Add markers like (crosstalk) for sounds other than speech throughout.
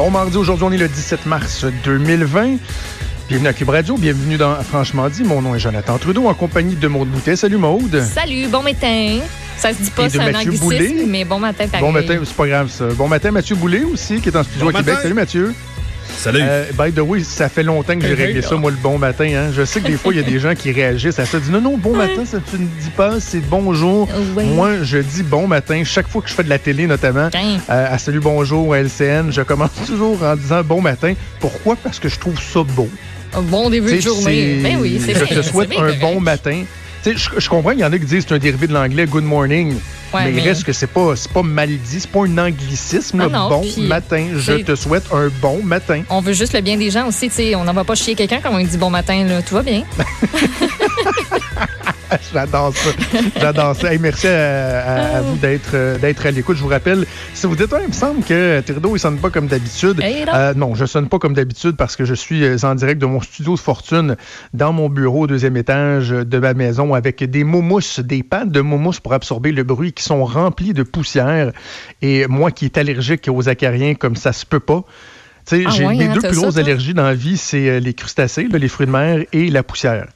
Bon mardi, aujourd'hui on est le 17 mars 2020. Bienvenue à Cube Radio, bienvenue dans Franchement dit. Mon nom est Jonathan Trudeau en compagnie de Maude Boutet. Salut Maude. Salut, bon matin. Ça se dit pas, c'est un Mathieu anglicisme, Boulay. mais bon matin pareil. Bon matin, c'est pas grave ça. Bon matin Mathieu Boulay aussi qui est en studio Bon à Québec. Salut Mathieu. Salut. Euh, by the way, ça fait longtemps que j'ai réglé ça, moi, le bon matin. hein. Je sais que des fois, il y a des gens qui réagissent à ça. Disent non, non, bon matin, ça tu ne dis pas, c'est bonjour. Moi, je dis bon matin. Chaque fois que je fais de la télé, notamment, Tiens. euh, à Salut Bonjour, à LCN, je commence (laughs) toujours en disant bon matin. Pourquoi? Parce que je trouve ça beau. Un bon début de journée. c'est- Ben oui, c'est Je bien, te souhaite bien un correct. bon matin. Je, comprends qu'il y en a qui disent que c'est un dérivé de l'anglais good morning. Ouais, mais il mais- reste que c'est pas, pas mal dit, c'est pas un anglicisme. Ah non, bon matin, je te souhaite un bon matin. On veut juste le bien des gens aussi, tu sais. On n'en va pas chier quelqu'un quand on lui dit bon matin, là. Tout va bien. (laughs) (laughs) J'adore ça. J'adore ça. Hey, merci à, à- à vous d'être euh, d'être à l'écoute. Je vous rappelle, si vous dites, Ah, il me semble que Thériault, il sonne pas comme d'habitude. Hey, non. Euh, non, je sonne pas comme d'habitude parce que je suis euh, en direct de mon studio de fortune dans mon bureau au deuxième étage de ma maison avec des momousses, des pattes de moumousse pour absorber le bruit qui sont remplis de poussière. Et moi qui est allergique aux acariens comme ça se peut pas. Tu sais, Ah j'ai ouais, mes hein, deux plus grosses allergies dans la vie, c'est les crustacés, là, les fruits de mer et la poussière.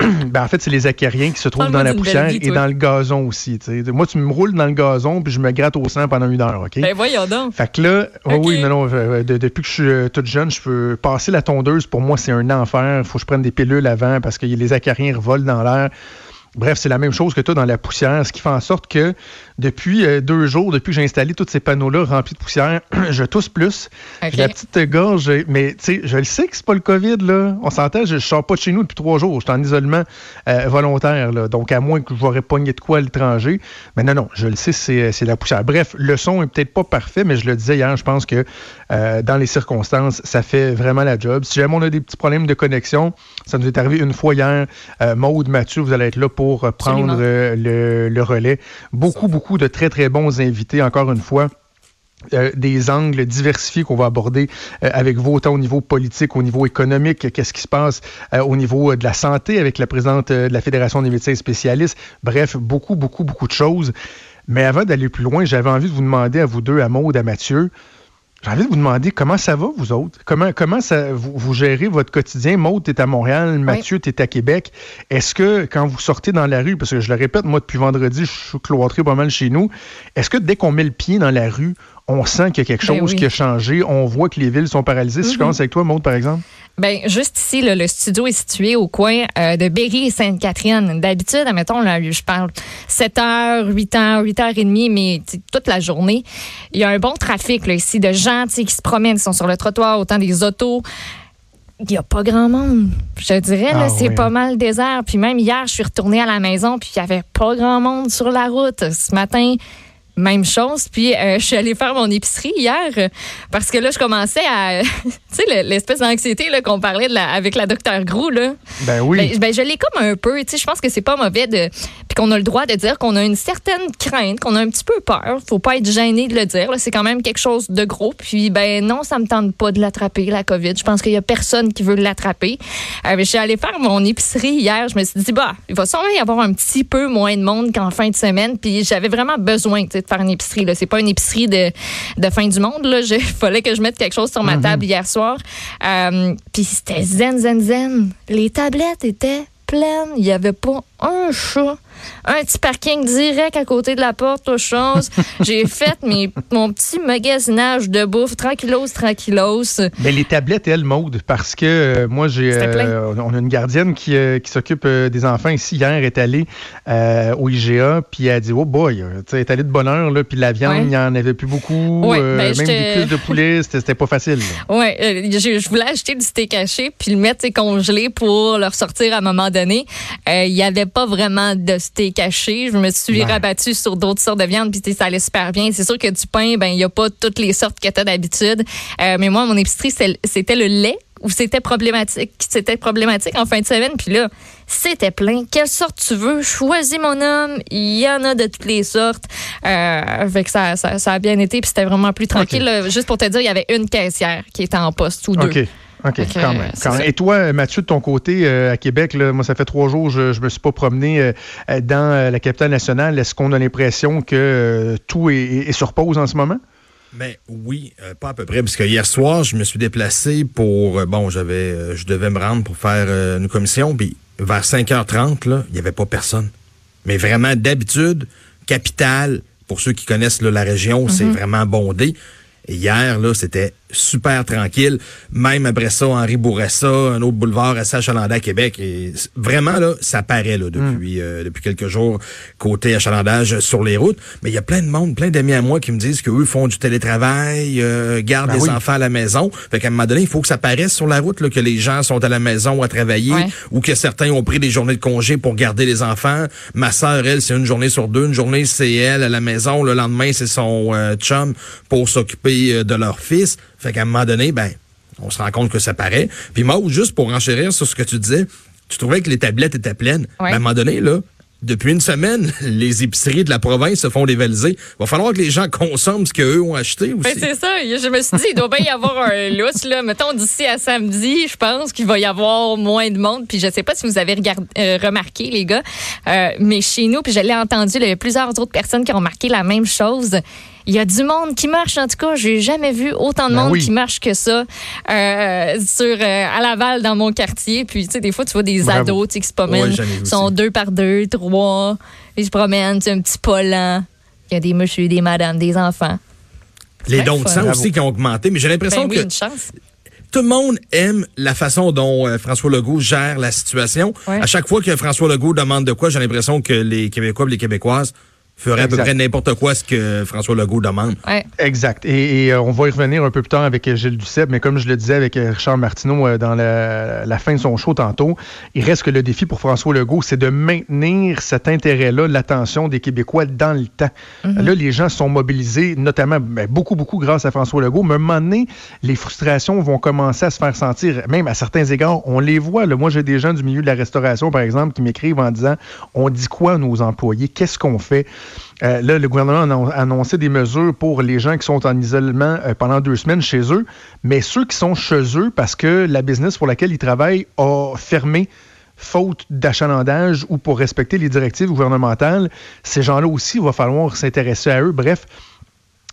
(clears throat) Ben, en fait, c'est les acariens qui se trouvent dans la poussière vie, et dans le gazon aussi. Moi, tu me roules dans le gazon puis je me gratte au sang pendant une heure, OK? Ben voyons donc. Fait que là, oh oui, non, non, euh, de- depuis que je suis euh, toute jeune, je peux passer la tondeuse. Pour moi, c'est un enfer. Faut que je prenne des pilules avant parce que les acariens revolent dans l'air. Bref, c'est la même chose que toi dans la poussière, ce qui fait en sorte que depuis euh, deux jours, depuis que j'ai installé tous ces panneaux-là remplis de poussière, (clears throat) je tousse plus. J'ai la petite gorge, mais tu sais, je le sais que c'est pas le COVID, là. On s'entend, je, je sors pas de chez nous depuis trois jours. Je suis en isolement euh, volontaire, là. Donc, à moins que je m'aurais pogné de quoi à l'étranger. Mais non, non, je le sais, c'est c'est la poussière. Bref, le son est peut-être pas parfait, mais je le disais hier, je pense que euh, dans les circonstances, ça fait vraiment la job. Si jamais on a des petits problèmes de connexion, ça nous est arrivé une fois hier. Euh, Maude, Mathieu, vous allez être là pour prendre euh, le, le relais. Beaucoup, beaucoup de très, très bons invités, encore une fois. Euh, des angles diversifiés qu'on va aborder euh, avec vous, autant au niveau politique, au niveau économique, qu'est-ce qui se passe euh, au niveau de la santé avec la présidente de la Fédération des médecins spécialistes. Bref, beaucoup, beaucoup, beaucoup de choses. Mais avant d'aller plus loin, j'avais envie de vous demander à vous deux, à Maude, à Mathieu, j'ai envie de vous demander comment ça va, vous autres? Comment, comment ça, vous, vous gérez votre quotidien? Maude, tu es à Montréal, Mathieu, tu es à Québec. Est-ce que quand vous sortez dans la rue, parce que je le répète, moi, depuis vendredi, je suis cloîtré pas mal chez nous, est-ce que dès qu'on met le pied dans la rue, on sent qu'il y a quelque Ben chose oui. qui a changé? On voit que les villes sont paralysées. Si je commence avec toi, Maude, par exemple? Ben, juste ici, là, le studio est situé au coin euh, de Berry et Sainte-Catherine. D'habitude, admettons, là, je parle 7 h, 8 h, 8 h 30, mais toute la journée. Il y a un bon trafic là, ici de gens qui se promènent, qui sont sur le trottoir, autant des autos. Il n'y a pas grand monde. Je dirais, Ah c'est oui, pas hein. mal désert. Puis même hier, je suis retournée à la maison, puis il n'y avait pas grand monde sur la route. Ce matin, même chose. Puis euh, je suis allée faire mon épicerie hier euh, parce que là, je commençais à. (laughs) tu sais, le- l'espèce d'anxiété là, qu'on parlait de la- avec la docteur Grou, là. Ben oui. Ben, ben, je l'ai comme un peu. Tu sais, je pense que c'est pas mauvais de. Puis qu'on a le droit de dire qu'on a une certaine crainte, qu'on a un petit peu peur. Faut pas être gêné de le dire. là. C'est quand même quelque chose de gros. Puis, ben non, ça me tente pas de l'attraper, la COVID. Je pense qu'il y a personne qui veut l'attraper. Euh, je suis allée faire mon épicerie hier. Je me suis dit, bah, il va sûrement y avoir un petit peu moins de monde qu'en fin de semaine. Puis, j'avais vraiment besoin tu sais, faire une épicerie. Là. C'est pas une épicerie de, de fin du monde. Là. Il (laughs) fallait que je mette quelque chose sur ma table hier soir. Euh, puis, c'était zen, zen, zen. Les tablettes étaient pleines. Il n'y avait pas un chat. Un petit parking direct à côté de la porte aux choses. (laughs) J'ai fait mes, mon petit magasinage de bouffe, tranquillos, tranquillos. Ben, les tablettes, elles, Maude, parce que euh, moi, j'ai, euh, on a une gardienne qui, euh, qui s'occupe des enfants ici. Hier, elle est allée au IGA, puis elle a dit, oh boy, elle est allée de bonne heure, là, puis la viande, Ouais. il n'y en avait plus beaucoup. Ouais, ben, même des cuisses de poulet, c'était pas facile. (laughs) euh, je, je voulais acheter du steak haché puis le mettre congelé pour le ressortir à un moment donné. Il y avait pas vraiment de steak haché. Je me suis Ouais. rabattue sur d'autres sortes de viande puis ça allait super bien. C'est sûr que du pain, ben il y a pas toutes les sortes que tu as d'habitude. Euh, mais moi, mon épicerie, c'était le lait ou c'était problématique. C'était problématique en fin de semaine. Puis là, c'était plein. Quelle sorte tu veux? Choisis mon homme. Il y en a de toutes les sortes. Euh, fait que ça, ça, ça a bien été. Puis c'était vraiment plus tranquille. là. Juste pour te dire, il y avait une caissière qui était en poste ou deux. OK, que, quand euh, même. quand. Et toi, Mathieu, de ton côté, euh, à Québec, là, moi, ça fait trois jours, je ne me suis pas promené euh, euh, dans euh, la capitale nationale. Est-ce qu'on a l'impression que euh, tout est, est sur pause en ce moment? Mais oui, euh, pas à peu près, parce que hier soir, je me suis déplacé pour, euh, bon, j'avais, euh, je devais me rendre pour faire une commission, puis vers 5h30, là, il n'y avait pas personne. Mais vraiment, d'habitude, capitale, pour ceux qui connaissent la région, c'est mhm. vraiment bondé. Et hier, là, c'était super tranquille. Même après ça, Henri Bourressa, un autre boulevard à Achalandais à Québec. Et vraiment, là, ça paraît là, depuis, hmm. euh, depuis quelques jours côté achalandage sur les routes. Mais il y a plein de monde, plein d'amis à moi qui me disent qu'eux font du télétravail, euh, gardent ben les enfants à la maison. Fait qu'à un moment donné, il faut que ça paraisse sur la route là, que les gens sont à la maison à travailler ou que certains ont pris des journées de congé pour garder les enfants. Ma sœur, elle, c'est une journée sur deux. Une journée, c'est elle à la maison. Le lendemain, c'est son euh, chum pour s'occuper de leur fils. Fait qu'à un moment donné, ben, on se rend compte que ça paraît. Puis moi, juste pour enchérir sur ce que tu disais, tu trouvais que les tablettes étaient pleines. Ben, à un moment donné, là, depuis une semaine, (laughs) les épiceries de la province se font dévaliser. Il va falloir que les gens consomment ce qu'eux ont acheté aussi. Ben, c'est ça. Je me suis dit, il doit bien y avoir un (laughs) lousse. Là. Mettons, d'ici à samedi, je pense qu'il va y avoir moins de monde. Puis je sais pas si vous avez euh, remarqué, les gars, euh, mais chez nous, puis je l'ai entendu, il y a plusieurs autres personnes qui ont remarqué la même chose. Il y a du monde qui marche. En tout cas, j'ai jamais vu autant de ben monde qui marche que ça euh, sur euh, à Laval dans mon quartier. Puis tu sais, des fois, tu vois des ados qui se promènent, Ils sont deux par deux, trois, ils se promènent, un petit polant. Il y a des messieurs, des madames, des enfants. Les dons de sang aussi qui ont augmenté, mais j'ai l'impression ben que tout le monde aime la façon dont euh, François Legault gère la situation. À chaque fois que François Legault demande de quoi, j'ai l'impression que les Québécois et les Québécoises ferait à peu près n'importe quoi ce que François Legault demande. Exact. Et, euh, on va y revenir un peu plus tard avec euh, Gilles Duceppe, mais comme je le disais avec euh, Richard Martineau dans la, fin de son show tantôt, il reste que le défi pour François Legault, c'est de maintenir cet intérêt-là, l'attention des Québécois dans le temps. Mm-hmm. Là, les gens sont mobilisés, notamment ben, beaucoup, beaucoup grâce à François Legault, mais à un moment donné, les frustrations vont commencer à se faire sentir, même à certains égards, on les voit. Là. Moi, j'ai des gens du milieu de la restauration, par exemple, qui m'écrivent en disant, on dit quoi à nos employés? Qu'est-ce qu'on fait? Euh, là, le gouvernement a annoncé des mesures pour les gens qui sont en isolement euh, pendant deux semaines chez eux, mais ceux qui sont chez eux parce que la business pour laquelle ils travaillent a fermé faute d'achalandage ou pour respecter les directives gouvernementales, ces gens-là aussi, il va falloir s'intéresser à eux. Bref,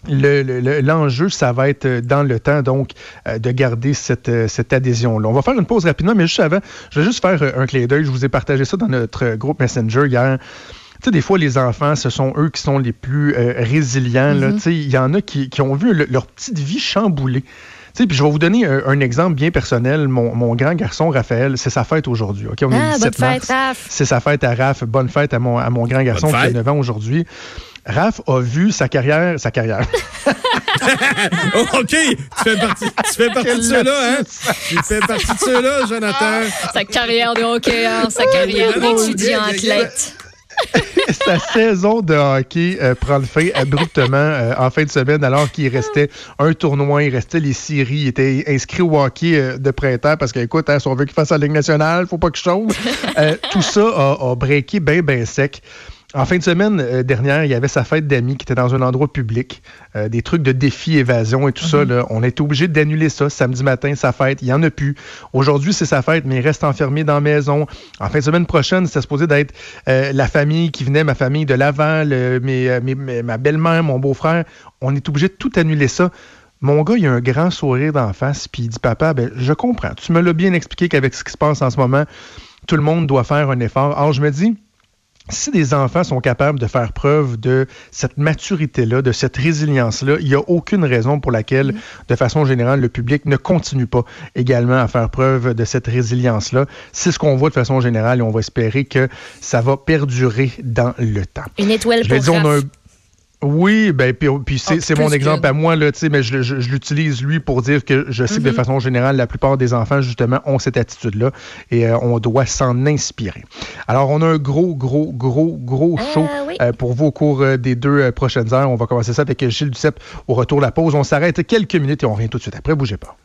l'enjeu, ça va être dans le temps, donc, euh, de garder cette, cette adhésion-là. On va faire une pause rapidement, mais juste avant, je vais juste faire un clé d'œil. Je vous ai partagé ça dans notre groupe Messenger hier. Tu sais, des fois, les enfants, ce sont eux qui sont les plus euh, résilients. Mm-hmm. Il y en a qui, ont vu leur petite vie chamboulée. Puis je vais vous donner un, exemple bien personnel. Mon, grand garçon, Raphaël, c'est sa fête aujourd'hui. OK? On ah, bonne fête, Raph. C'est sa fête à Raph. Bonne fête à mon, à mon grand garçon qui a 9 ans aujourd'hui. Raph a vu sa carrière. Sa carrière. (laughs) OK, tu fais partie, tu fais partie de ceux-là, hein? Tu fais partie de ceux-là, Jonathan. Sa carrière de hockeyeur, sa carrière d'étudiant athlète. (laughs) Sa saison de hockey euh, prend le fin abruptement euh, en fin de semaine, alors qu'il restait un tournoi, il restait les séries, il était inscrit au hockey euh, de printemps parce qu'écoute, hein, si on veut qu'il fasse la Ligue nationale, faut pas que je tombe. tout ça a, a breaké bien, bien sec. En fin de semaine euh, dernière, il y avait sa fête d'amis qui était dans un endroit public, euh, des trucs de défi, évasion et tout ça. Mhm. On été obligé d'annuler ça samedi matin, sa fête. Il n'y en a plus. Aujourd'hui, c'est sa fête, mais il reste enfermé dans la maison. En fin de semaine prochaine, c'était supposé d'être euh, la famille qui venait, ma famille de Laval, ma belle-mère, mon beau-frère. On est obligé de tout annuler ça. Mon gars, il a un grand sourire d'en face, puis il dit Papa, ben, je comprends. Tu me l'as bien expliqué qu'avec ce qui se passe en ce moment, tout le monde doit faire un effort. Alors, je me dis, si des enfants sont capables de faire preuve de cette maturité-là, de cette résilience-là, il n'y a aucune raison pour laquelle, de façon générale, le public ne continue pas également à faire preuve de cette résilience-là. C'est ce qu'on voit de façon générale et on va espérer que ça va perdurer dans le temps. Une étoile pour oui, ben puis, c'est mon exemple à moi là, mais je, je, l'utilise lui pour dire que je sais que de mm-hmm. façon générale, la plupart des enfants justement ont cette attitude-là et euh, on doit s'en inspirer. Alors on a un gros, gros, gros, gros ah, show euh, pour vous au cours euh, des deux prochaines heures. On va commencer ça avec Gilles Duceppe au retour de la pause. On s'arrête quelques minutes et on revient tout de suite après. Bougez pas.